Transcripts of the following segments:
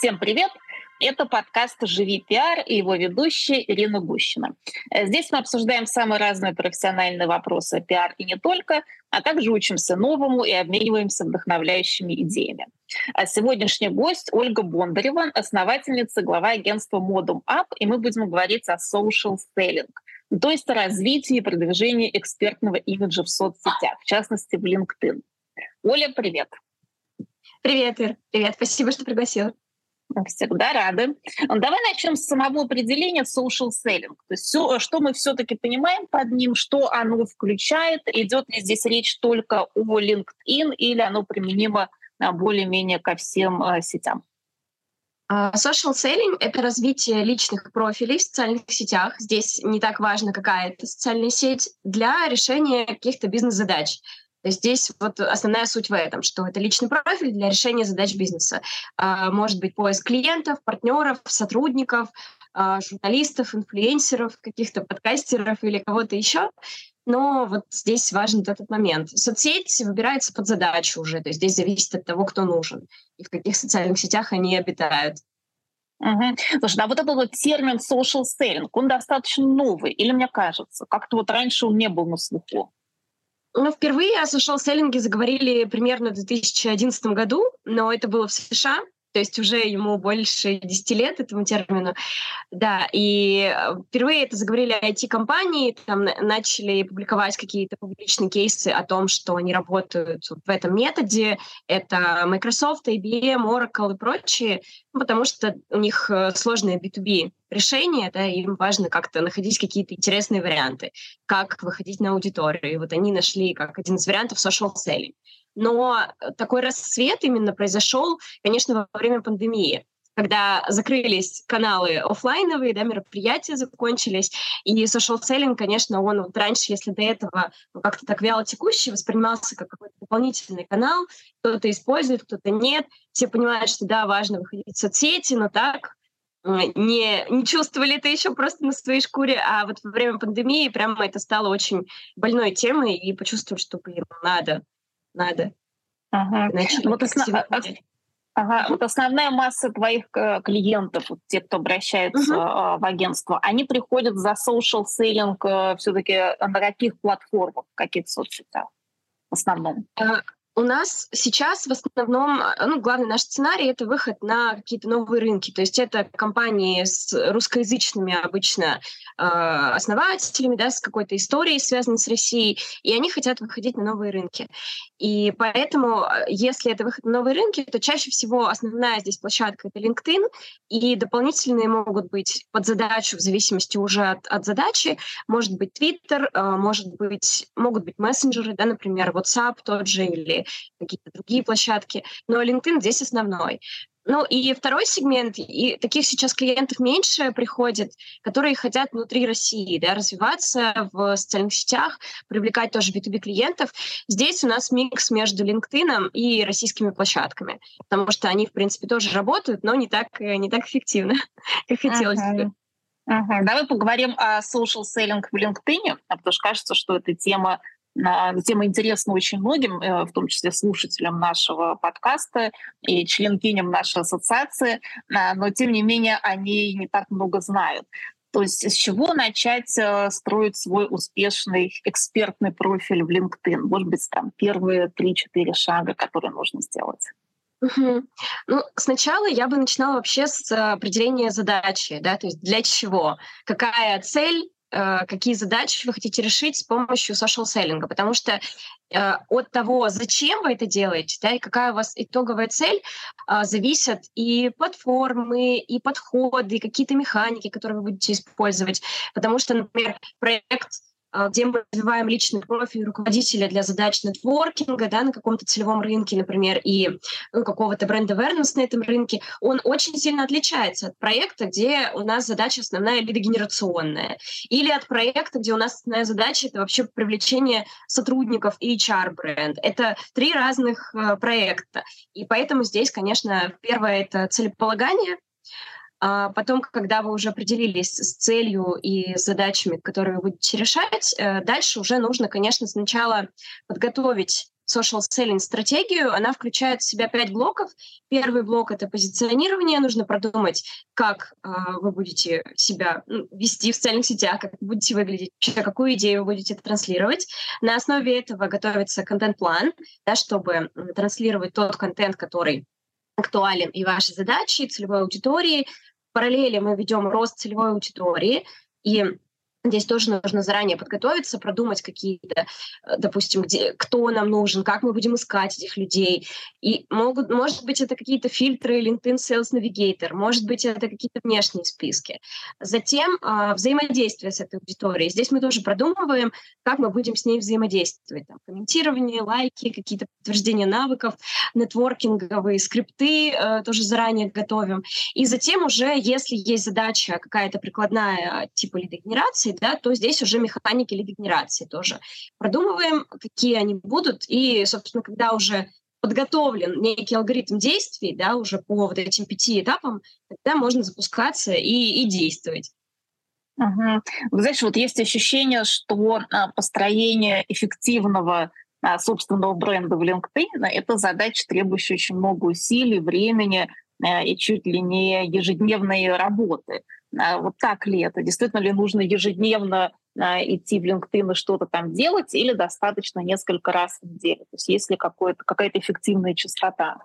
Всем привет! Это подкаст «Живи пиар» и его ведущая Ирина Гущина. Э, здесь мы обсуждаем самые разные профессиональные вопросы пиар и не только, а также учимся новому и обмениваемся вдохновляющими идеями. А сегодняшний гость Ольга Бондарева, основательница, глава агентства Modum Up, и мы будем говорить о social selling, то есть о развитии и продвижении экспертного имиджа в соцсетях, в частности в LinkedIn. Оля, привет! Привет, Ир. Привет, спасибо, что пригласила. Всегда рады. Давай начнем с самого определения social selling. То есть все, что мы все-таки понимаем под ним, что оно включает, идет ли здесь речь только о LinkedIn или оно применимо а, более-менее ко всем а, сетям? А, social selling — это развитие личных профилей в социальных сетях. Здесь не так важно, какая это социальная сеть, для решения каких-то бизнес-задач. Здесь вот основная суть в этом, что это личный профиль для решения задач бизнеса. А, может быть поиск клиентов, партнеров, сотрудников, а, журналистов, инфлюенсеров, каких-то подкастеров или кого-то еще. Но вот здесь важен этот момент. Соцсеть выбирается под задачу уже, то есть здесь зависит от того, кто нужен и в каких социальных сетях они обитают. Угу. Слушай, а вот этот вот термин social selling, он достаточно новый, или мне кажется, как-то вот раньше он не был на слуху? Ну, впервые о social-селлинге заговорили примерно в 2011 году, но это было в США, то есть уже ему больше 10 лет этому термину. Да, и э, впервые это заговорили IT-компании, там начали публиковать какие-то публичные кейсы о том, что они работают в этом методе. Это Microsoft, IBM, Oracle и прочие, потому что у них э, сложные B2B решения, да, им важно как-то находить какие-то интересные варианты, как выходить на аудиторию. И вот они нашли как один из вариантов social selling. Но такой расцвет именно произошел, конечно, во время пандемии когда закрылись каналы офлайновые, да, мероприятия закончились, и social selling, конечно, он вот раньше, если до этого ну, как-то так вяло текущий, воспринимался как какой-то дополнительный канал, кто-то использует, кто-то нет, все понимают, что да, важно выходить в соцсети, но так э, не, не чувствовали это еще просто на своей шкуре, а вот во время пандемии прямо это стало очень больной темой, и почувствовали, что, блин, надо, надо. Ага. вот, основ... ага. вот основная масса твоих э, клиентов, вот те, кто обращается uh в агентство, они приходят за social selling э, все-таки на каких платформах, в каких соцсетях в основном? У нас сейчас в основном, э, ну, главный наш сценарий — это выход на какие-то новые рынки. То есть это компании с русскоязычными обычно э, основателями, да, с какой-то историей, связанной с Россией, и они хотят выходить на новые рынки. И поэтому, э, если это выход на новые рынки, то чаще всего основная здесь площадка — это LinkedIn, и дополнительные могут быть под задачу в зависимости уже от, от задачи. Может быть Twitter, э, может быть, могут быть мессенджеры, да, например, WhatsApp тот же или какие-то другие площадки. Но LinkedIn здесь основной. Ну и второй сегмент, и таких сейчас клиентов меньше приходит, которые хотят внутри России да, развиваться в социальных сетях, привлекать тоже B2B клиентов. Здесь у нас микс между LinkedIn и российскими площадками, потому что они, в принципе, тоже работают, но не так, не так эффективно, как хотелось бы. Uh-huh. Давай поговорим о social selling в LinkedIn, потому что кажется, что эта тема Тема интересна очень многим, э, в том числе слушателям нашего подкаста и членкиням нашей ассоциации, а, но тем не менее они не так много знают. То есть с чего начать э, строить свой успешный экспертный профиль в LinkedIn? Может быть, там первые три-четыре шага, которые нужно сделать? Угу. Ну, сначала я бы начинала вообще с определения задачи, да, то есть для чего, какая цель Э, какие задачи вы хотите решить с помощью social selling, потому что э, от того, зачем вы это делаете, да, и какая у вас итоговая цель, э, зависят и платформы, и подходы, и какие-то механики, которые вы будете использовать. Потому что, например, проект а, где мы развиваем личный профиль руководителя для задач нетворкинга да, на каком-то целевом рынке, например, и ну, какого-то бренда awareness на этом рынке, он очень сильно отличается от проекта, где у нас задача основная лидогенерационная, или от проекта, где у нас основная задача — это вообще привлечение сотрудников и HR-бренд. Это три разных э, проекта. И поэтому здесь, конечно, первое — это целеполагание — а потом, когда вы уже определились с целью и задачами, которые вы будете решать, э, дальше уже нужно, конечно, сначала подготовить social selling стратегию. Она включает в себя пять блоков. Первый блок — это позиционирование. Нужно продумать, как э, вы будете себя ну, вести в социальных сетях, как будете выглядеть, вообще какую идею вы будете транслировать. На основе этого готовится контент-план, да, чтобы транслировать тот контент, который актуален и ваши задачи, и целевой аудитории. Параллели мы ведем рост целевой аудитории, и Здесь тоже нужно заранее подготовиться, продумать какие-то, э, допустим, где, кто нам нужен, как мы будем искать этих людей. И могут, может быть, это какие-то фильтры LinkedIn Sales Navigator, может быть, это какие-то внешние списки. Затем э, взаимодействие с этой аудиторией. Здесь мы тоже продумываем, как мы будем с ней взаимодействовать. Там, комментирование, лайки, какие-то подтверждения навыков, нетворкинговые скрипты э, тоже заранее готовим. И затем уже, если есть задача какая-то прикладная типа лидогенерации, генерации, да, то здесь уже механики лидогенерации тоже продумываем, какие они будут, и, собственно, когда уже подготовлен некий алгоритм действий, да, уже по вот этим пяти этапам, тогда можно запускаться и, и действовать. Угу. Знаешь, вот есть ощущение, что а, построение эффективного а, собственного бренда в LinkedIn — это задача, требующая очень много усилий, времени а, и чуть ли не ежедневной работы. А вот так ли это? Действительно ли нужно ежедневно а, идти в LinkedIn и что-то там делать, или достаточно несколько раз в неделю? То есть есть ли какая-то эффективная частота?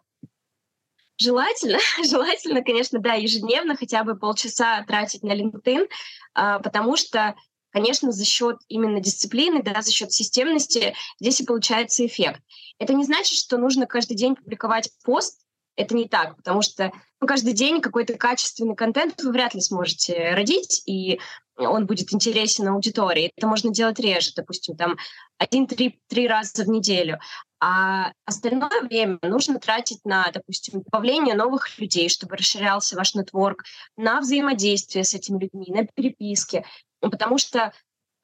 Желательно, желательно, конечно, да, ежедневно хотя бы полчаса тратить на LinkedIn, а, потому что, конечно, за счет именно дисциплины, да, за счет системности здесь и получается эффект. Это не значит, что нужно каждый день публиковать пост, это не так, потому что ну, каждый день какой-то качественный контент вы вряд ли сможете родить, и он будет интересен аудитории. Это можно делать реже, допустим, там один-три раза в неделю. А остальное время нужно тратить на, допустим, добавление новых людей, чтобы расширялся ваш нетворк, на взаимодействие с этими людьми, на переписки. Потому что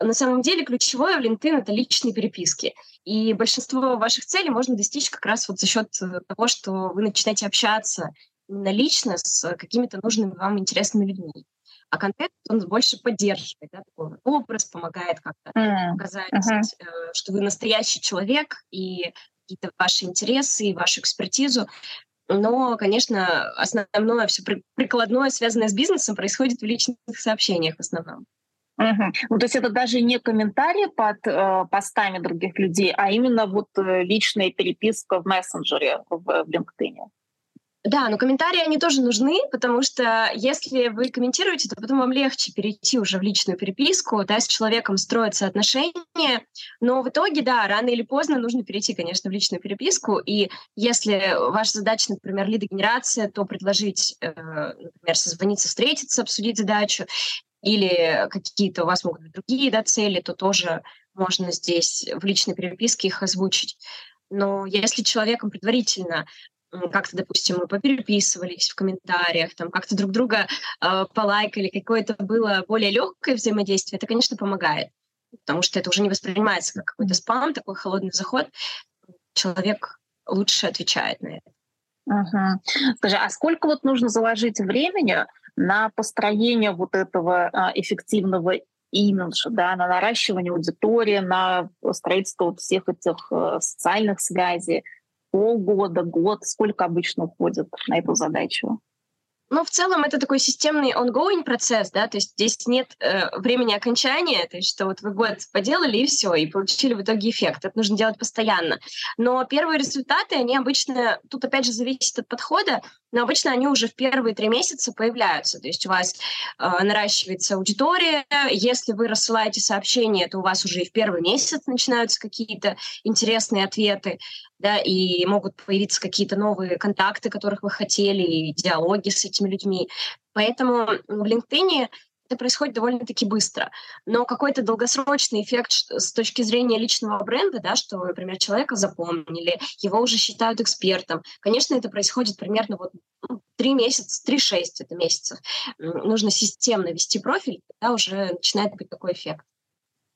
на самом деле ключевое в LinkedIn — это личные переписки. И большинство ваших целей можно достичь как раз вот за счет э, того, что вы начинаете общаться именно лично с какими-то нужными вам интересными людьми. А контент, он больше поддерживает, да, такой образ, помогает как-то mm. показать, uh-huh. что вы настоящий человек, и какие-то ваши интересы, и вашу экспертизу. Но, конечно, основное все прикладное, связанное с бизнесом, происходит в личных сообщениях в основном. Угу. Ну, то есть это даже не комментарии под э, постами других людей, а именно вот э, личная переписка в мессенджере в, в LinkedIn. Да, но комментарии, они тоже нужны, потому что если вы комментируете, то потом вам легче перейти уже в личную переписку, да, с человеком строятся отношения, но в итоге, да, рано или поздно нужно перейти, конечно, в личную переписку, и если ваша задача, например, лидогенерация, то предложить, э, например, созвониться, встретиться, обсудить задачу, или какие-то у вас могут быть другие да, цели, то тоже можно здесь в личной переписке их озвучить. Но если человеком предварительно как-то, допустим, мы попереписывались в комментариях, там как-то друг друга э, полайкали, какое-то было более легкое взаимодействие, это, конечно, помогает, потому что это уже не воспринимается как какой-то спам, такой холодный заход. Человек лучше отвечает на это. Угу. Скажи, а сколько вот нужно заложить времени на построение вот этого а, эффективного имиджа, да, на наращивание аудитории, на строительство вот всех этих э, социальных связей, полгода, год, сколько обычно уходит на эту задачу? Ну, в целом это такой системный ongoing процесс, да, то есть здесь нет э, времени окончания, то есть что вот вы год поделали и все, и получили в итоге эффект. Это нужно делать постоянно. Но первые результаты, они обычно, тут опять же зависит от подхода, но обычно они уже в первые три месяца появляются. То есть у вас э, наращивается аудитория, если вы рассылаете сообщения, то у вас уже и в первый месяц начинаются какие-то интересные ответы, да, и могут появиться какие-то новые контакты, которых вы хотели, и диалоги с этими людьми. Поэтому в LinkedIn это происходит довольно-таки быстро. Но какой-то долгосрочный эффект с точки зрения личного бренда, да, что, например, человека запомнили, его уже считают экспертом, конечно, это происходит примерно вот ну, три месяца, три-шесть это месяцев. Нужно системно вести профиль, тогда уже начинает быть такой эффект.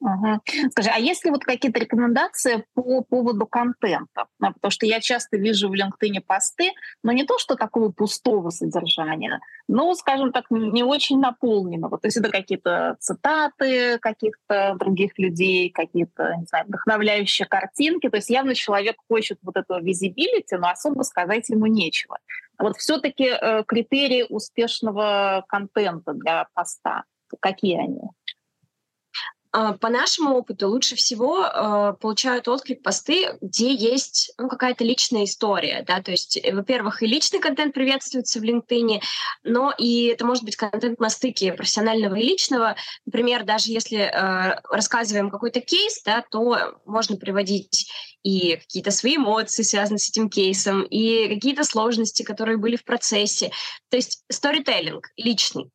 Ага. Скажи, а есть ли вот какие-то рекомендации по поводу контента? А, потому что я часто вижу в LinkedIn посты, но не то, что такого пустого содержания, но, скажем так, не очень наполненного. То есть это какие-то цитаты каких-то других людей, какие-то, не знаю, вдохновляющие картинки. То есть явно человек хочет вот этого визибилити, но особо сказать ему нечего. Вот все-таки э, критерии успешного контента для поста, какие они? А, по нашему опыту лучше всего э, получают отклик посты, где есть ну, какая-то личная история. Да? То есть, э, во-первых, и личный контент приветствуется в LinkedIn, но и это может быть контент на стыке профессионального и личного. Например, даже если э, рассказываем какой-то кейс, да, то можно приводить и какие-то свои эмоции, связанные с этим кейсом, и какие-то сложности, которые были в процессе. То есть сторителлинг личный.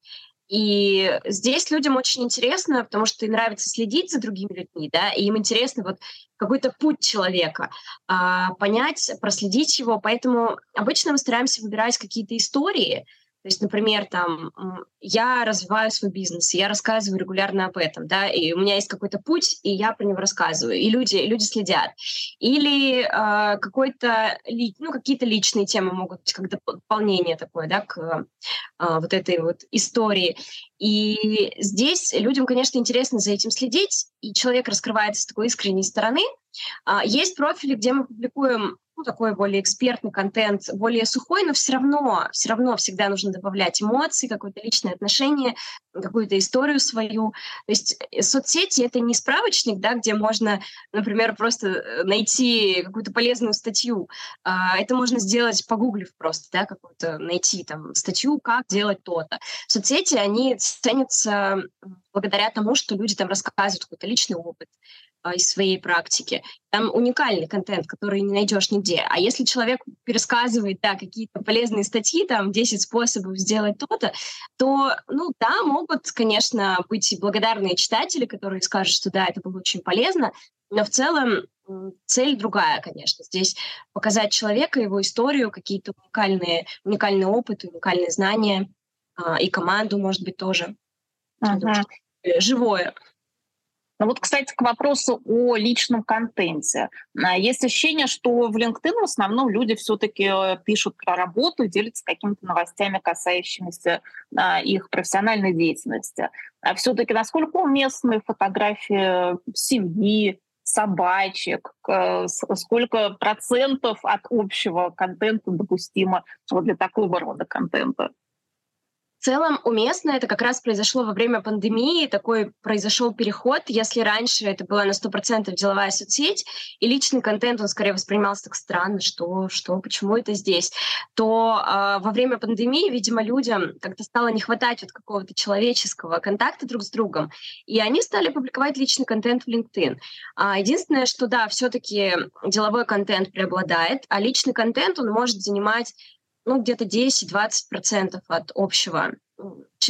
И здесь людям очень интересно, потому что им нравится следить за другими людьми, да, и им интересно вот какой-то путь человека, а, понять, проследить его. Поэтому обычно мы стараемся выбирать какие-то истории, то есть, например, там, я развиваю свой бизнес, я рассказываю регулярно об этом, да, и у меня есть какой-то путь, и я про него рассказываю, и люди, люди следят. Или э, какой-то, ну, какие-то личные темы могут быть, как дополнение такое, да, к э, вот этой вот истории. И здесь людям, конечно, интересно за этим следить, и человек раскрывается с такой искренней стороны. А, есть профили, где мы публикуем ну, такой более экспертный контент, более сухой, но все равно, все равно всегда нужно добавлять эмоции, какое-то личное отношение, какую-то историю свою. То есть э, соцсети — это не справочник, да, где можно, например, просто э, найти какую-то полезную статью. А, это можно сделать, погуглив просто, да, какую-то найти там статью, как делать то-то. Соцсети, они ценятся благодаря тому, что люди там рассказывают какой-то личный опыт, из своей практики. Там уникальный контент, который не найдешь нигде. А если человек пересказывает да, какие-то полезные статьи, там 10 способов сделать то-то, то, ну да, могут, конечно, быть благодарные читатели, которые скажут, что да, это было очень полезно, но в целом цель другая, конечно. Здесь показать человека, его историю, какие-то уникальные, уникальные опыты, уникальные знания а, и команду, может быть, тоже. Ага. Живое. Ну вот, кстати, к вопросу о личном контенте. А, есть ощущение, что в LinkedIn в основном люди все-таки э, пишут про работу, делятся какими-то новостями, касающимися а, их профессиональной деятельности. А все-таки насколько уместны фотографии семьи, собачек, сколько процентов от общего контента допустимо вот для такого рода контента? В целом уместно это как раз произошло во время пандемии, такой произошел переход. Если раньше это была на 100% деловая соцсеть, и личный контент, он скорее воспринимался так странно, что, что почему это здесь, то э, во время пандемии, видимо, людям как-то стало не хватать вот какого-то человеческого контакта друг с другом, и они стали публиковать личный контент в LinkedIn. А, единственное, что да, все-таки деловой контент преобладает, а личный контент, он может занимать ну, где-то 10-20% от общего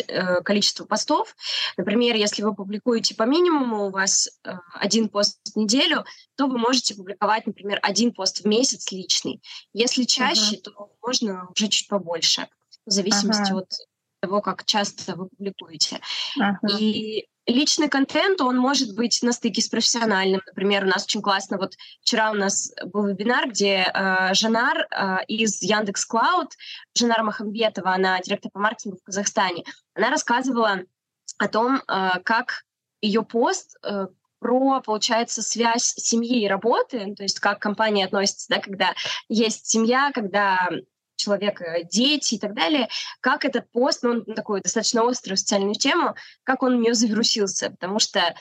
э, количества постов. Например, если вы публикуете по минимуму, у вас э, один пост в неделю, то вы можете публиковать, например, один пост в месяц личный. Если чаще, uh-huh. то можно уже чуть побольше, в зависимости uh-huh. от того, как часто вы публикуете. Uh-huh. И личный контент, он может быть на стыке с профессиональным. Например, у нас очень классно, вот вчера у нас был вебинар, где э, Жанар э, из Яндекс Клауд, Жанар Махамбетова, она директор по маркетингу в Казахстане, она рассказывала о том, э, как ее пост э, про, получается, связь семьи и работы, то есть как компания относится, да, когда есть семья, когда человека дети и так далее, как этот пост, ну, он такой достаточно острую социальную тему, как он у нее завирусился, потому что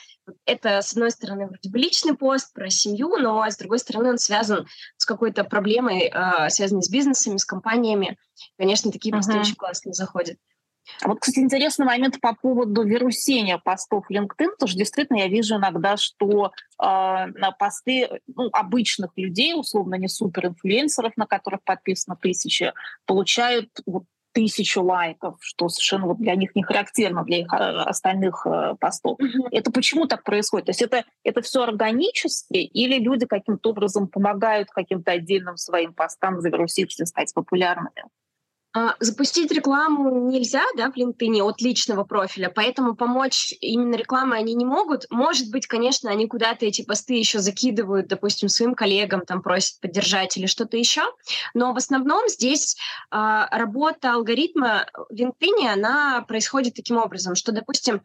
это, с одной стороны, вроде бы личный пост про семью, но с другой стороны он связан с какой-то проблемой, э, связанной с бизнесами, с компаниями. Конечно, такие посты uh-huh. очень классно заходят. А вот, кстати, интересный момент по поводу вирусения постов LinkedIn, потому что действительно я вижу иногда, что э, на посты ну, обычных людей, условно не суперинфлюенсеров, на которых подписано тысячи, получают вот, тысячу лайков, что совершенно вот для них не характерно для их а, остальных э, постов. Mm-hmm. Это почему так происходит? То есть это, это все органически или люди каким-то образом помогают каким-то отдельным своим постам завируситься и стать популярными? А, запустить рекламу нельзя, да, в LinkedIn от личного профиля, поэтому помочь именно рекламой они не могут. Может быть, конечно, они куда-то эти посты еще закидывают, допустим, своим коллегам, там просят поддержать или что-то еще. Но в основном здесь э, работа алгоритма в LinkedIn, она происходит таким образом, что, допустим,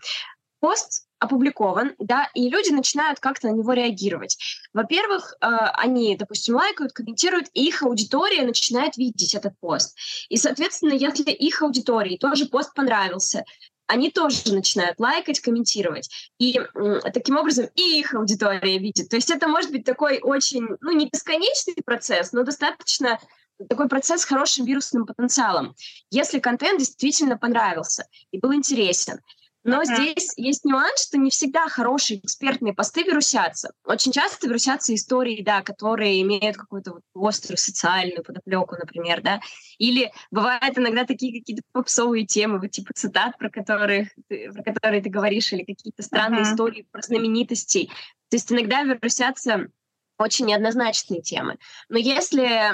пост опубликован, да, и люди начинают как-то на него реагировать. Во-первых, э, они, допустим, лайкают, комментируют, и их аудитория начинает видеть этот пост. И, соответственно, если их аудитории тоже пост понравился, они тоже начинают лайкать, комментировать. И э, таким образом и их аудитория видит. То есть это может быть такой очень, ну, не бесконечный процесс, но достаточно такой процесс с хорошим вирусным потенциалом. Если контент действительно понравился и был интересен, но uh-huh. здесь есть нюанс, что не всегда хорошие экспертные посты вирусятся. Очень часто вирусятся истории, да, которые имеют какую-то вот острую социальную подоплеку, например, да. Или бывают иногда такие какие-то попсовые темы, вот типа цитат, про, которых, про которые ты говоришь, или какие-то странные uh-huh. истории про знаменитостей. То есть иногда вирусятся очень неоднозначные темы. Но если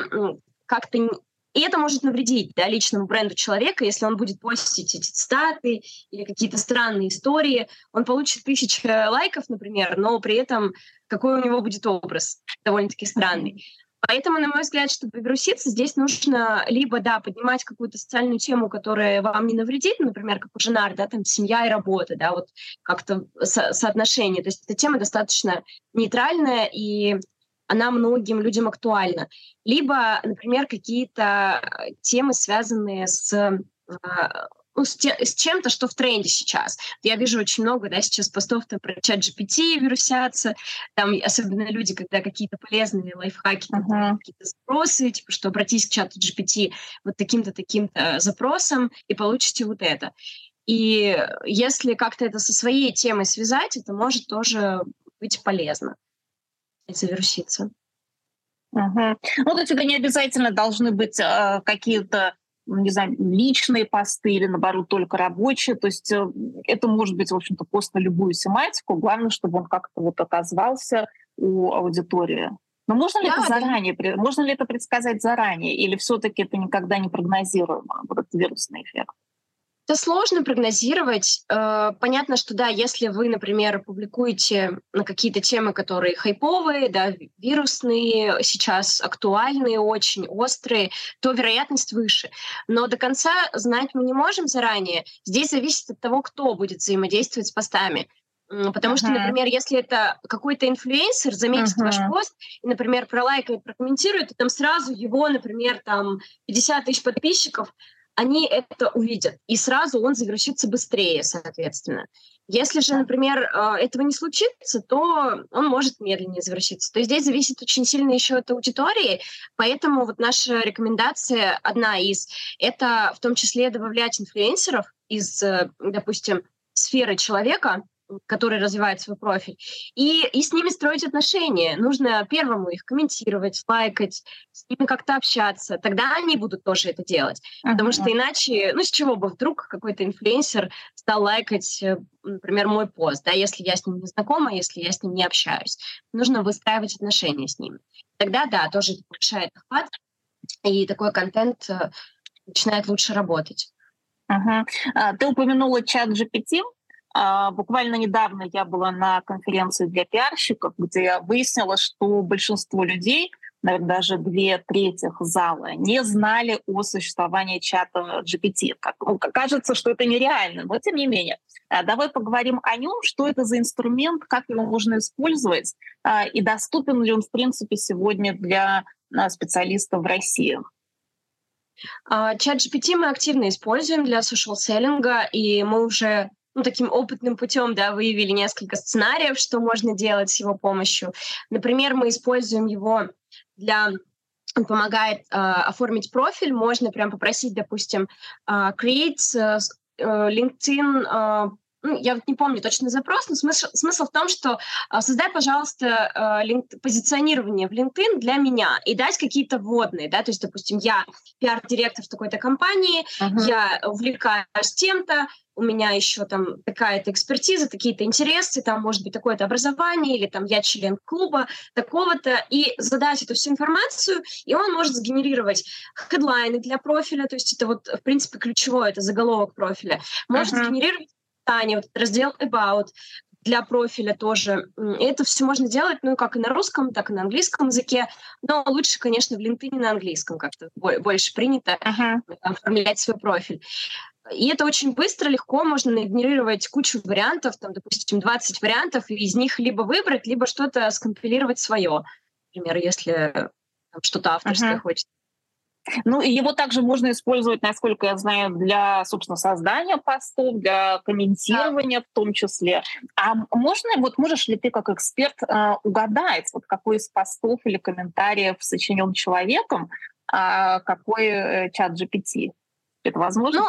как-то и это может навредить да, личному бренду человека, если он будет постить эти цитаты или какие-то странные истории. Он получит тысячи лайков, например, но при этом какой у него будет образ довольно-таки странный. Поэтому, на мой взгляд, чтобы вируситься, здесь нужно либо, да, поднимать какую-то социальную тему, которая вам не навредит, например, как у Женар, да, там семья и работа, да, вот как-то со- соотношение. То есть эта тема достаточно нейтральная, и она многим людям актуальна. Либо, например, какие-то э, темы, связанные с а, ну, с, те, с чем-то, что в тренде сейчас. Я вижу очень много, да, сейчас постов там про чат GPT вирусятся, там особенно люди, когда какие-то полезные лайфхаки, uh-huh. какие-то запросы, типа, что обратись к чату GPT вот таким-то, таким-то запросом и получите вот это. И если как-то это со своей темой связать, это может тоже быть полезно завируситься. Угу. Ну, то есть это не обязательно должны быть э, какие-то ну, не знаю, личные посты или, наоборот, только рабочие. То есть э, это может быть, в общем-то, пост на любую тематику. Главное, чтобы он как-то вот отозвался у аудитории. Но можно ли да, это заранее, да. можно ли это предсказать заранее, или все-таки это никогда не прогнозируемо, вот этот вирусный эффект? Это сложно прогнозировать. Э, понятно, что да, если вы, например, публикуете на какие-то темы, которые хайповые, да, вирусные, сейчас актуальные, очень острые, то вероятность выше. Но до конца знать мы не можем заранее. Здесь зависит от того, кто будет взаимодействовать с постами. Потому uh-huh. что, например, если это какой-то инфлюенсер заметит uh-huh. ваш пост и, например, пролайкает, прокомментирует, то там сразу его, например, там 50 тысяч подписчиков, они это увидят, и сразу он завершится быстрее, соответственно. Если же, например, э, этого не случится, то он может медленнее завершиться. То есть здесь зависит очень сильно еще от аудитории, поэтому вот наша рекомендация, одна из, это в том числе добавлять инфлюенсеров из, э, допустим, сферы человека, который развивает свой профиль, и, и с ними строить отношения. Нужно первому их комментировать, лайкать, с ними как-то общаться. Тогда они будут тоже это делать. Uh-huh. Потому что иначе, ну с чего бы вдруг какой-то инфлюенсер стал лайкать, э, например, мой пост, да, если я с ним не знакома, если я с ним не общаюсь. Нужно выстраивать отношения с ним. Тогда, да, тоже это повышает охват, и такой контент э, начинает лучше работать. Uh-huh. Ты упомянула чат GPT. А, буквально недавно я была на конференции для пиарщиков, где выяснила, что большинство людей, наверное, даже две трети зала, не знали о существовании чата GPT. Ну, кажется, что это нереально, но тем не менее. А, давай поговорим о нем, что это за инструмент, как его можно использовать, а, и доступен ли он, в принципе, сегодня для специалистов в России. Чат GPT мы активно используем для social-селлинга, и мы уже ну, таким опытным путем, да, выявили несколько сценариев, что можно делать с его помощью. Например, мы используем его для он помогает э, оформить профиль, можно прям попросить, допустим, э, create э, LinkedIn ну, я вот не помню точно запрос, но смысл, смысл в том, что э, создай, пожалуйста, э, линк, позиционирование в LinkedIn для меня и дать какие-то вводные, да, то есть, допустим, я пиар-директор в такой-то компании, uh-huh. я увлекаюсь тем-то, у меня еще там такая-то экспертиза, такие-то интересы, там может быть такое-то образование, или там я член клуба такого-то, и задать эту всю информацию, и он может сгенерировать хедлайны для профиля, то есть это вот, в принципе, ключевое, это заголовок профиля, может uh-huh. сгенерировать описание, вот раздел about, для профиля тоже. Это все можно делать, ну, как и на русском, так и на английском языке. Но лучше, конечно, в LinkedIn на английском как-то больше принято uh-huh. оформлять свой профиль. И это очень быстро, легко, можно нагенерировать кучу вариантов, там, допустим, 20 вариантов, и из них либо выбрать, либо что-то скомпилировать свое. Например, если что-то авторское uh-huh. хочется. Ну, и его также можно использовать, насколько я знаю, для, собственно, создания постов, для комментирования да. в том числе. А можно, вот можешь ли ты как эксперт э, угадать, вот какой из постов или комментариев сочинен человеком, а какой э, чат GPT? Это возможно? Ну,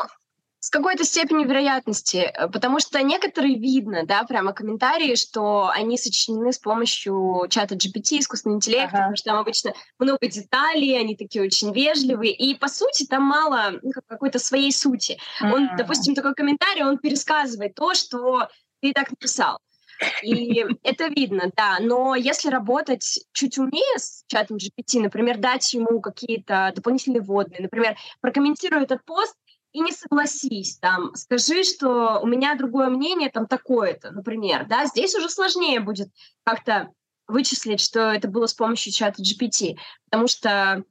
с какой-то степенью вероятности, э, потому что некоторые видно, да, прямо комментарии, что они сочинены с помощью чата GPT, искусственного интеллекта, ага. потому что там обычно много деталей, они такие очень вежливые, и по сути там мало ну, какой-то своей сути. Mm-hmm. Он, допустим, такой комментарий, он пересказывает то, что ты так написал. И это видно, да. Но если работать чуть умнее с чатом GPT, например, дать ему какие-то дополнительные вводные, например, прокомментируй этот пост и не согласись, там, скажи, что у меня другое мнение, там, такое-то, например, да, здесь уже сложнее будет как-то вычислить, что это было с помощью чата GPT, потому что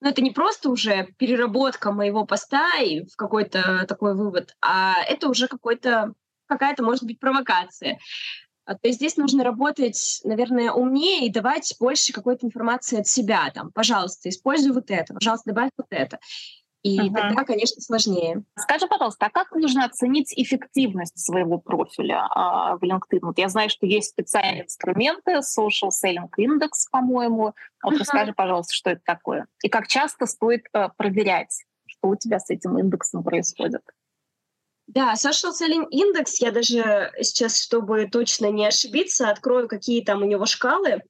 ну, это не просто уже переработка моего поста и в какой-то такой вывод, а это уже какой-то какая-то, может быть, провокация. А, то есть здесь нужно работать, наверное, умнее и давать больше какой-то информации от себя. Там, пожалуйста, используй вот это, пожалуйста, добавь вот это. И uh-huh. тогда, конечно, сложнее. Скажи, пожалуйста, а как нужно оценить эффективность своего профиля а, в LinkedIn? Вот я знаю, что есть специальные инструменты, Social Selling Index, по-моему. Вот uh-huh. расскажи, пожалуйста, что это такое. И как часто стоит а, проверять, что у тебя с этим индексом происходит? Да, Social Selling Index, я даже сейчас, чтобы точно не ошибиться, открою, какие там у него шкалы.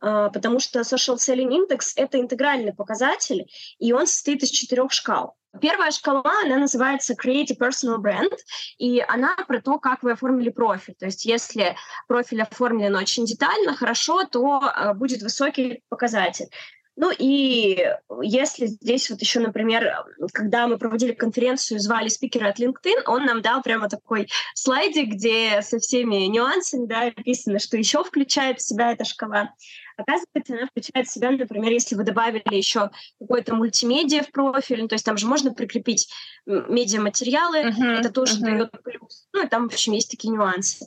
А, потому что Social Selling Index — это интегральный показатель, и он состоит из четырех шкал. Первая шкала, она называется Create a Personal Brand, и она про то, как вы оформили профиль. То есть если профиль оформлен очень детально, хорошо, то а, будет высокий показатель. Ну и если здесь вот еще, например, когда мы проводили конференцию, звали спикера от LinkedIn, он нам дал прямо такой слайдик, где со всеми нюансами да, написано, что еще включает в себя эта шкала. Оказывается, она включает в себя, например, если вы добавили еще какой-то мультимедиа в профиль, ну, то есть там же можно прикрепить медиаматериалы, uh-huh, это тоже uh-huh. дает плюс. Ну и там, в общем, есть такие нюансы.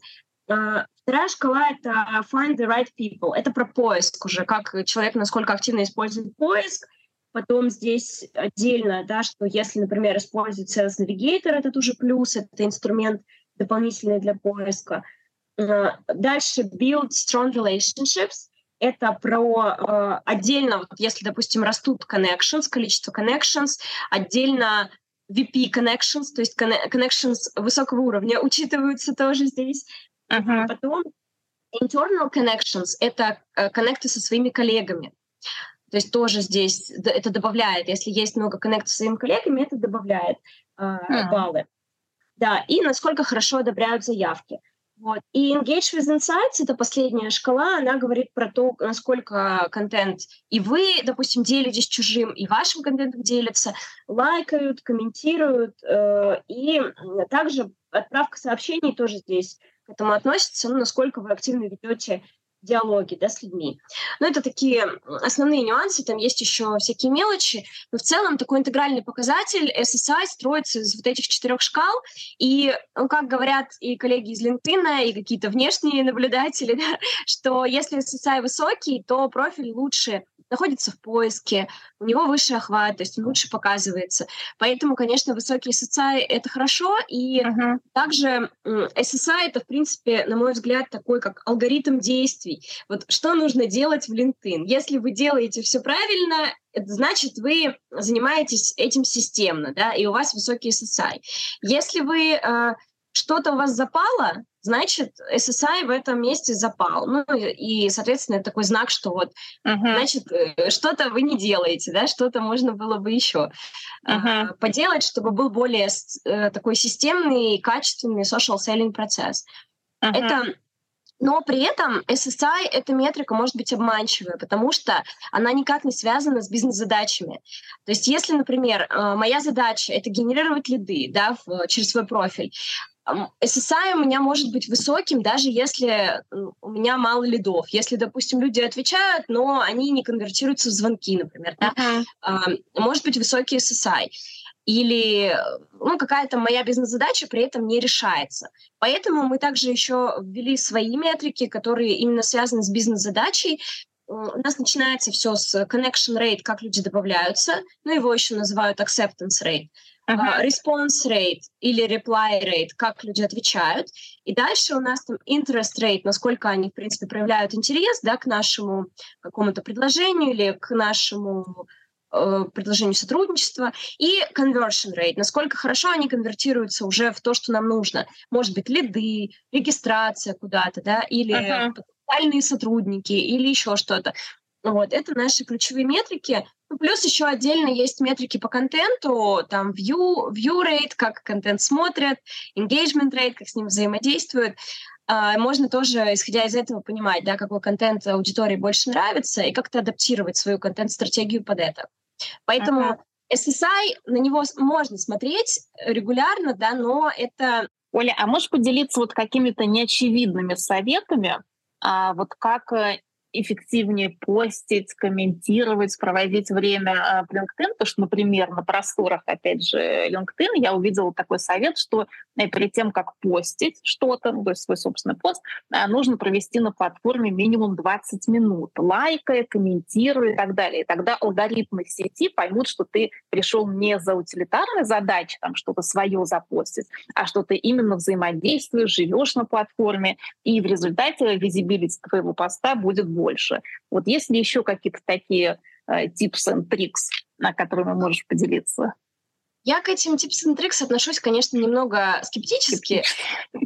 А, вторая шкала — это find the right people. Это про поиск уже, как человек насколько активно использует поиск. Потом здесь отдельно, да, что если, например, использует Sales Navigator, это тоже плюс, это инструмент дополнительный для поиска. А, дальше build strong relationships это про э, отдельно, вот если, допустим, растут connections, количество connections, отдельно VP connections, то есть connections высокого уровня учитываются тоже здесь. Uh-huh. Потом internal connections — это э, коннекты со своими коллегами. То есть тоже здесь это добавляет. Если есть много коннектов со своими коллегами, это добавляет э, uh-huh. баллы. Да, и насколько хорошо одобряют заявки. Вот. И Engage with Insights — это последняя шкала, она говорит про то, насколько контент и вы, допустим, делитесь чужим, и вашим контентом делятся, лайкают, комментируют, э, и также отправка сообщений тоже здесь этому относится, ну, насколько вы активно ведете диалоги да, с людьми. Но это такие основные нюансы, там есть еще всякие мелочи, но в целом такой интегральный показатель SSI строится из вот этих четырех шкал, и, ну, как говорят и коллеги из LinkedIn, и какие-то внешние наблюдатели, да, что если SSI высокий, то профиль лучше находится в поиске, у него выше охват, то есть он лучше показывается. Поэтому, конечно, высокий SSI — это хорошо, и uh-huh. также SSI — это, в принципе, на мой взгляд, такой как алгоритм действий. Вот что нужно делать в LinkedIn? Если вы делаете все правильно, это значит, вы занимаетесь этим системно, да, и у вас высокий SSI. Если вы э, что-то у вас запало, значит, SSI в этом месте запал. Ну и, соответственно, это такой знак, что вот, uh-huh. значит, э, что-то вы не делаете, да, что-то можно было бы еще uh-huh. поделать, чтобы был более э, такой системный, качественный social selling процесс. Uh-huh. Это но при этом SSI, эта метрика может быть обманчивая, потому что она никак не связана с бизнес-задачами. То есть если, например, э, моя задача — это генерировать лиды да, в, через свой профиль, SSI у меня может быть высоким, даже если у меня мало лидов. Если, допустим, люди отвечают, но они не конвертируются в звонки, например. Да? Uh-huh. Может быть высокий SSI или ну, какая-то моя бизнес-задача при этом не решается. Поэтому мы также еще ввели свои метрики, которые именно связаны с бизнес-задачей. У нас начинается все с connection rate, как люди добавляются, ну, его еще называют acceptance rate. Uh-huh. Response rate или reply rate, как люди отвечают. И дальше у нас там interest rate, насколько они, в принципе, проявляют интерес да, к нашему какому-то предложению или к нашему Э, предложению сотрудничества, и conversion rate, насколько хорошо они конвертируются уже в то, что нам нужно. Может быть, лиды, регистрация куда-то, да, или uh-huh. потенциальные сотрудники, или еще что-то. Вот, это наши ключевые метрики. Ну, плюс еще отдельно есть метрики по контенту, там view, view rate, как контент смотрят, engagement rate, как с ним взаимодействуют. Uh, можно тоже, исходя из этого, понимать, да, какой контент аудитории больше нравится, и как-то адаптировать свою контент-стратегию под это. Поэтому ага. SSI, на него можно смотреть регулярно, да, но это... Оля, а можешь поделиться вот какими-то неочевидными советами, а, вот как э, эффективнее постить, комментировать, проводить время а, в LinkedIn, потому что, например, на просторах, опять же, LinkedIn я увидела такой совет, что э, перед тем, как постить что-то, ну, то есть свой собственный пост, а, нужно провести на платформе минимум 20 минут, лайкая, комментируя и так далее. И тогда алгоритмы сети поймут, что ты пришел не за утилитарной задачей, там что-то свое запостить, а что ты именно взаимодействуешь, живешь на платформе, и в результате визибилити твоего поста будет больше больше. Вот есть ли еще какие-то такие э, tips and tricks, на которыми можешь поделиться? Я к этим tips and tricks отношусь, конечно, немного скептически,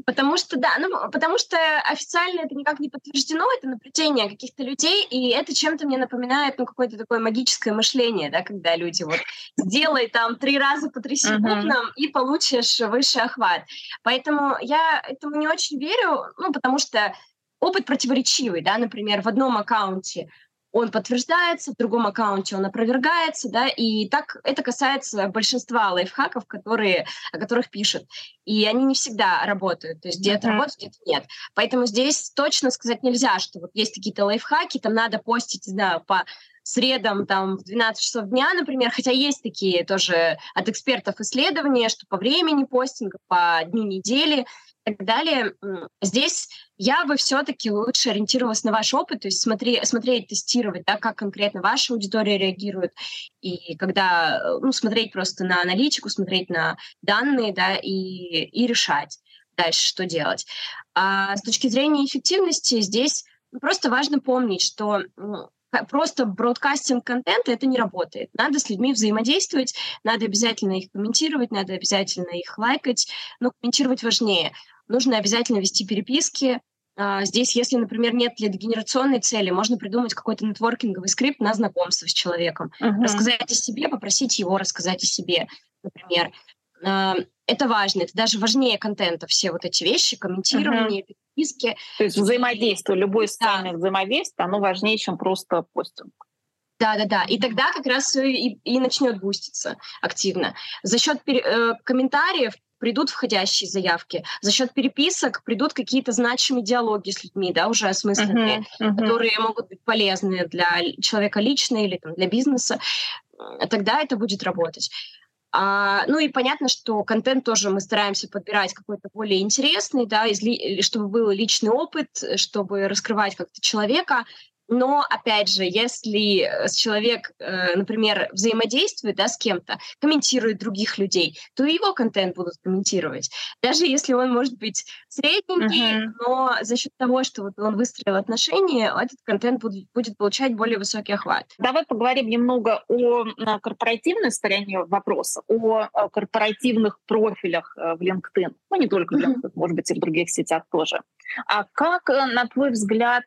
потому что, да, ну, потому что официально это никак не подтверждено, это наблюдение каких-то людей, и это чем-то мне напоминает, ну, какое-то такое магическое мышление, да, когда люди вот сделай там три раза по три секундам uh-huh. и получишь высший охват. Поэтому я этому не очень верю, ну, потому что опыт противоречивый, да, например, в одном аккаунте он подтверждается, в другом аккаунте он опровергается, да, и так это касается большинства лайфхаков, которые, о которых пишут. И они не всегда работают, то есть где-то uh-huh. работают, где-то нет. Поэтому здесь точно сказать нельзя, что вот есть какие-то лайфхаки, там надо постить, не знаю, по средам там в 12 часов дня, например, хотя есть такие тоже от экспертов исследования, что по времени постинга, по дню недели так далее. Здесь я бы все-таки лучше ориентировалась на ваш опыт, то есть смотри, смотреть, тестировать, да, как конкретно ваша аудитория реагирует, и когда, ну, смотреть просто на аналитику, смотреть на данные, да, и, и решать дальше, что делать. А с точки зрения эффективности здесь просто важно помнить, что просто бродкастинг контента это не работает. Надо с людьми взаимодействовать, надо обязательно их комментировать, надо обязательно их лайкать, но комментировать важнее. Нужно обязательно вести переписки. А, здесь, если, например, нет лидогенерационной цели, можно придумать какой-то нетворкинговый скрипт на знакомство с человеком. Uh-huh. Рассказать о себе, попросить его рассказать о себе, например. А, это важно, это даже важнее контента, все вот эти вещи, комментирование, uh-huh списке. То есть взаимодействие, любое социальное да. взаимодействие, оно важнее, чем просто постинг. Да, да, да. И тогда как раз и, и начнет буститься активно. За счет э, комментариев придут входящие заявки, за счет переписок придут какие-то значимые диалоги с людьми, да, уже осмысленные, uh-huh, uh-huh. которые могут быть полезны для человека лично или там, для бизнеса. Тогда это будет работать. А, ну и понятно, что контент тоже мы стараемся подбирать какой-то более интересный, да, изли, чтобы был личный опыт, чтобы раскрывать как-то человека. Но, опять же, если э, человек, э, например, взаимодействует да, с кем-то, комментирует других людей, то его контент будут комментировать. Даже если он может быть средненький, uh-huh. но за счет того, что вот он выстроил отношения, этот контент будет, будет получать более высокий охват. Давай поговорим немного о корпоративной стороне вопроса, о корпоративных профилях э, в LinkedIn. Ну, не только в LinkedIn, uh-huh. может быть, и в других сетях тоже. А как, на твой взгляд,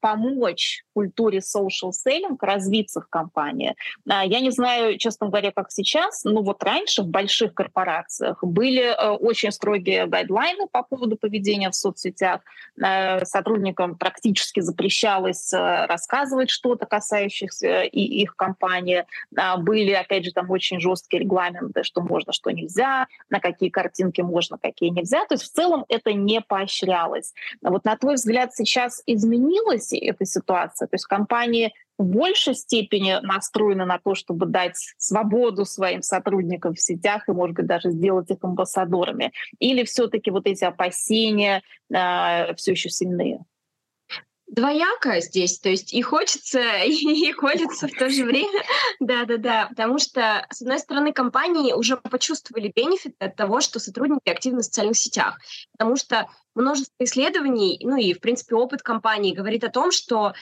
помочь культуре social selling развиться в компании. А, я не знаю, честно говоря, как сейчас, но вот раньше в больших корпорациях были э, очень строгие гайдлайны по поводу поведения в соцсетях. Э, сотрудникам практически запрещалось э, рассказывать что-то, касающихся и их компании. А, были, опять же, там очень жесткие регламенты, что можно, что нельзя, на какие картинки можно, какие нельзя. То есть в целом это не поощрялось. Вот на твой взгляд сейчас изменилась эта ситуация? Развиваться. То есть компании в большей степени настроены на то, чтобы дать свободу своим сотрудникам в сетях и, может быть, даже сделать их амбассадорами? Или все-таки вот эти опасения э, все еще сильные? двояко здесь, то есть и хочется, и хочется в то же время. Да-да-да, потому что, с одной стороны, компании уже почувствовали бенефит от того, что сотрудники активны в социальных сетях, потому что множество исследований, ну и, в принципе, опыт компании говорит о том, что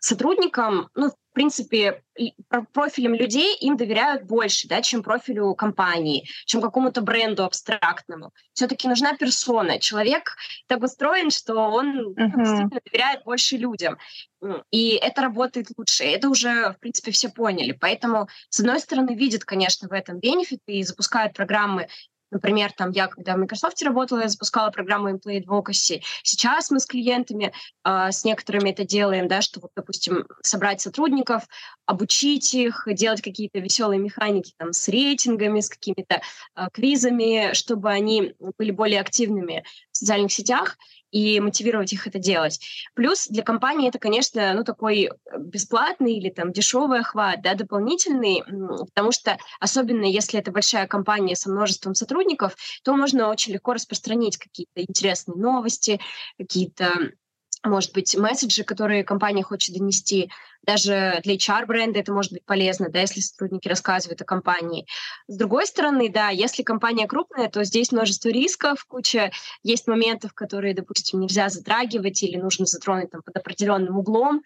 сотрудникам, ну, в принципе, профилям людей им доверяют больше, да, чем профилю компании, чем какому-то бренду абстрактному. Все-таки нужна персона. Человек так устроен, что он uh-huh. доверяет больше людям. И это работает лучше. Это уже, в принципе, все поняли. Поэтому, с одной стороны, видят, конечно, в этом бенефиты и запускают программы Например, там я, когда в Microsoft работала, я запускала программу Employee Advocacy. Сейчас мы с клиентами, э, с некоторыми это делаем, да, что, вот, допустим, собрать сотрудников, обучить их, делать какие-то веселые механики там, с рейтингами, с какими-то э, квизами, чтобы они были более активными в социальных сетях и мотивировать их это делать. Плюс для компании это, конечно, ну, такой э, бесплатный или там дешевый охват, да, дополнительный, потому что особенно если это большая компания со множеством сотрудников, то можно очень легко распространить какие-то интересные новости, какие-то может быть, месседжи, которые компания хочет донести. Даже для HR-бренда это может быть полезно, да, если сотрудники рассказывают о компании. С другой стороны, да, если компания крупная, то здесь множество рисков, куча есть моментов, которые, допустим, нельзя затрагивать или нужно затронуть там, под определенным углом.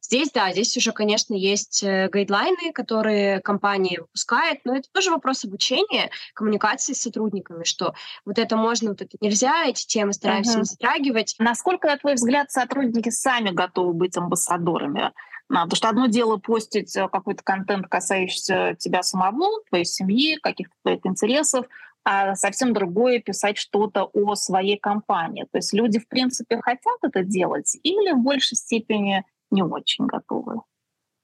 Здесь, да, здесь уже, конечно, есть э, гайдлайны, которые компания выпускает, но это тоже вопрос обучения, коммуникации с сотрудниками, что вот это можно, вот это нельзя, эти темы стараемся uh-huh. не затрагивать. Насколько, на твой взгляд, сотрудники сами готовы быть амбассадорами? А, потому что одно дело постить э, какой-то контент, касающийся тебя самого, твоей семьи, каких-то твоих интересов, а совсем другое писать что-то о своей компании. То есть люди, в принципе, хотят это делать или в большей степени не очень готовы.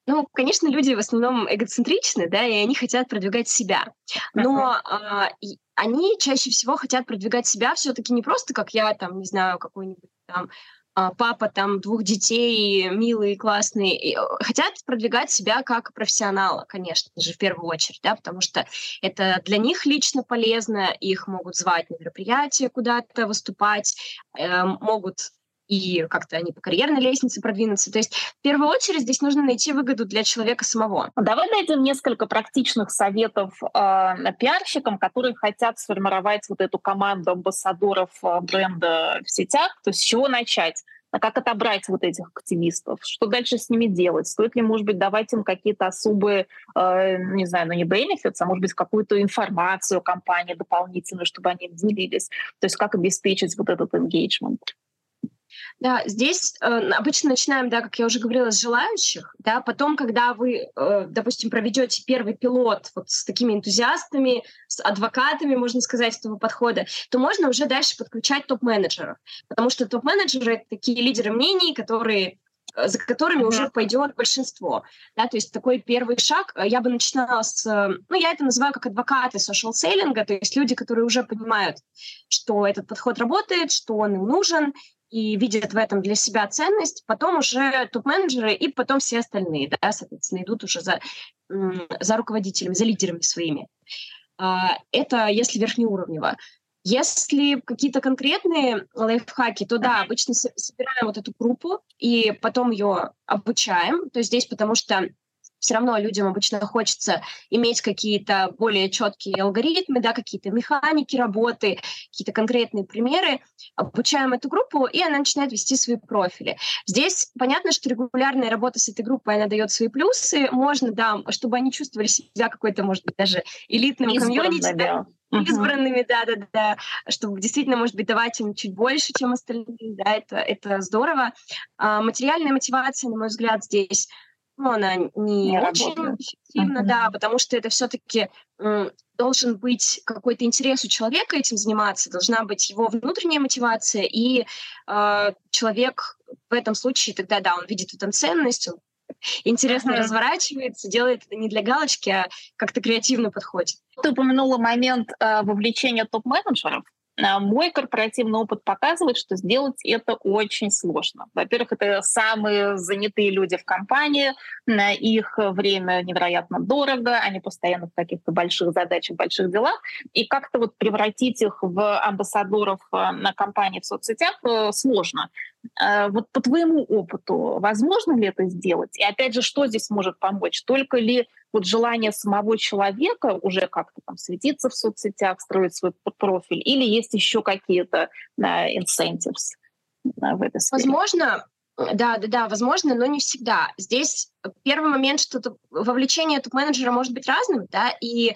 Ну, конечно, люди в основном эгоцентричны, да, и они хотят продвигать себя. Но uh-huh. э, они чаще всего хотят продвигать себя все-таки не просто как я, там, не знаю, какой-нибудь там папа там двух детей, милый, классный, и хотят продвигать себя как профессионала, конечно же, в первую очередь, да, потому что это для них лично полезно, их могут звать на мероприятия куда-то выступать, э, могут и как-то они по карьерной лестнице продвинутся. То есть в первую очередь здесь нужно найти выгоду для человека самого. Давай дадим несколько практичных советов э, пиарщикам, которые хотят сформировать вот эту команду амбассадоров э, бренда в сетях. То есть с чего начать? А как отобрать вот этих активистов? Что дальше с ними делать? Стоит ли, может быть, давать им какие-то особые, э, не знаю, ну не benefits, а может быть какую-то информацию компании дополнительную, чтобы они делились? То есть как обеспечить вот этот engagement? Да, здесь э, обычно начинаем, да, как я уже говорила, с желающих, да, потом, когда вы, э, допустим, проведете первый пилот вот с такими энтузиастами, с адвокатами, можно сказать, этого подхода, то можно уже дальше подключать топ-менеджеров, потому что топ-менеджеры — это такие лидеры мнений, которые э, за которыми mm-hmm. уже пойдет большинство. Да, то есть такой первый шаг э, я бы начинала с, э, ну, я это называю как адвокаты social-селлинга, то есть люди, которые уже понимают, что этот подход работает, что он им нужен, и видят в этом для себя ценность, потом уже топ-менеджеры и потом все остальные, да, соответственно, идут уже за, за руководителями, за лидерами своими. А, это если верхнеуровнево. Если какие-то конкретные лайфхаки, то да, обычно собираем вот эту группу и потом ее обучаем. То есть здесь потому что все равно людям обычно хочется иметь какие-то более четкие алгоритмы, да, какие-то механики работы, какие-то конкретные примеры. Обучаем эту группу, и она начинает вести свои профили. Здесь понятно, что регулярная работа с этой группой, она дает свои плюсы. Можно, да, чтобы они чувствовали себя какой-то, может быть, даже элитным комьюнити. Да, избранными, да-да-да, чтобы действительно, может быть, давать им чуть больше, чем остальные, да, это, это здорово. А, материальная мотивация, на мой взгляд, здесь ну, она не, не очень эффективна, uh-huh. да, потому что это все-таки должен быть какой-то интерес у человека этим заниматься, должна быть его внутренняя мотивация, и э, человек в этом случае тогда, да, он видит в этом ценность, он интересно uh-huh. разворачивается, делает это не для галочки, а как-то креативно подходит. Ты упомянула момент э, вовлечения топ-менеджеров. А, мой корпоративный опыт показывает, что сделать это очень сложно. Во-первых, это самые занятые люди в компании, их время невероятно дорого, они постоянно в каких-то больших задачах, больших делах, и как-то вот превратить их в амбассадоров а, на компании в соцсетях э, сложно. А, вот по твоему опыту, возможно ли это сделать? И опять же, что здесь может помочь? Только ли вот желание самого человека уже как-то там светиться в соцсетях, строить свой профиль, или есть еще какие-то да, incentives да, в этой сфере? Возможно, да, да, да, возможно, но не всегда. Здесь первый момент, что вовлечение топ-менеджера может быть разным, да, и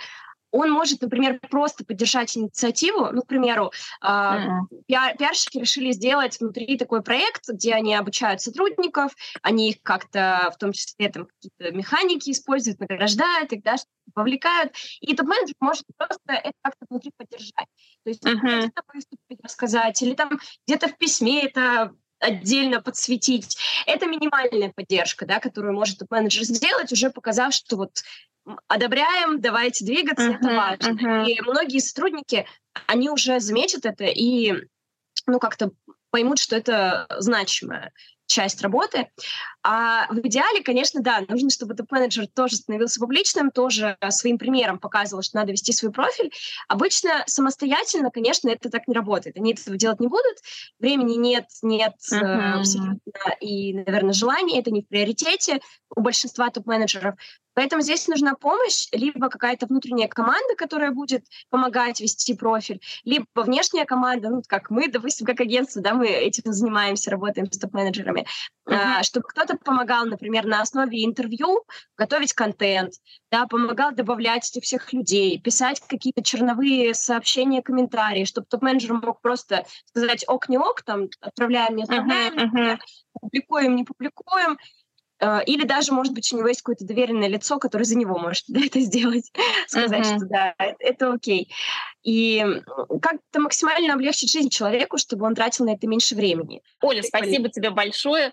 он может, например, просто поддержать инициативу. Ну, к примеру, mm-hmm. пиар- пиарщики решили сделать внутри такой проект, где они обучают сотрудников, они их как-то, в том числе, там какие-то механики используют, награждают их, да, вовлекают. И топ-менеджер может просто это как-то внутри поддержать. То есть mm-hmm. где-то выступить, рассказать, или там где-то в письме это отдельно подсветить. Это минимальная поддержка, да, которую может менеджер сделать, уже показав, что вот одобряем, давайте двигаться, uh-huh, это важно. Uh-huh. И многие сотрудники, они уже заметят это и ну, как-то поймут, что это значимая часть работы. А в идеале, конечно, да, нужно, чтобы топ-менеджер тоже становился публичным, тоже своим примером показывал, что надо вести свой профиль. Обычно самостоятельно, конечно, это так не работает. Они этого делать не будут. Времени нет, нет uh-huh. абсолютно, и, наверное, желания, это не в приоритете у большинства топ-менеджеров. Поэтому здесь нужна помощь, либо какая-то внутренняя команда, которая будет помогать вести профиль, либо внешняя команда, ну, как мы, допустим, как агентство, да, мы этим занимаемся, работаем с топ-менеджерами, uh-huh. чтобы кто-то помогал, например, на основе интервью готовить контент, да, помогал добавлять этих всех людей, писать какие-то черновые сообщения, комментарии, чтобы топ-менеджер мог просто сказать ок, не ок, там, отправляем, не отправляем, uh-huh, uh-huh. публикуем, не публикуем, или даже, может быть, у него есть какое-то доверенное лицо, которое за него может это сделать, сказать, uh-huh. что да, это окей. И как-то максимально облегчить жизнь человеку, чтобы он тратил на это меньше времени. Оля, спасибо тебе большое.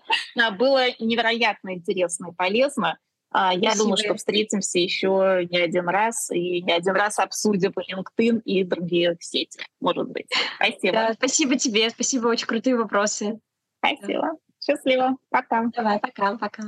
Было невероятно интересно и полезно. А, я спасибо. думаю, что встретимся еще не один раз и не один раз обсудим LinkedIn и другие сети, может быть. Спасибо. Да, спасибо тебе, спасибо, очень крутые вопросы. Спасибо. Счастливо. Пока. Давай, пока, пока.